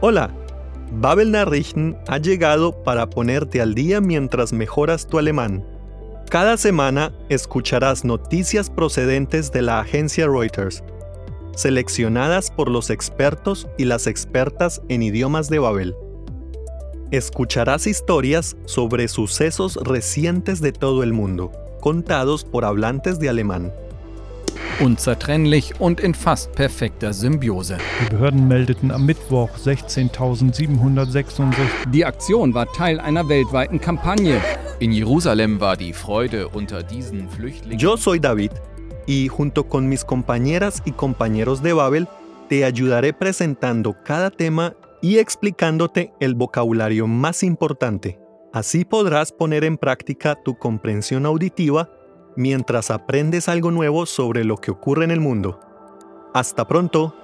Hola, Babel Nachrichten ha llegado para ponerte al día mientras mejoras tu alemán. Cada semana escucharás noticias procedentes de la agencia Reuters, seleccionadas por los expertos y las expertas en idiomas de Babel. Escucharás historias sobre sucesos recientes de todo el mundo, contados por hablantes de alemán. Unzertrennlich und in fast perfekter Symbiose. Die Behörden meldeten am Mittwoch 16.766. Die Aktion war Teil einer weltweiten Kampagne. In Jerusalem war die Freude unter diesen Flüchtlingen. Yo soy David y junto con mis compañeras y compañeros de Babel te ayudaré presentando cada tema y explicándote el vocabulario más importante. Así podrás poner en práctica tu comprensión auditiva mientras aprendes algo nuevo sobre lo que ocurre en el mundo. Hasta pronto.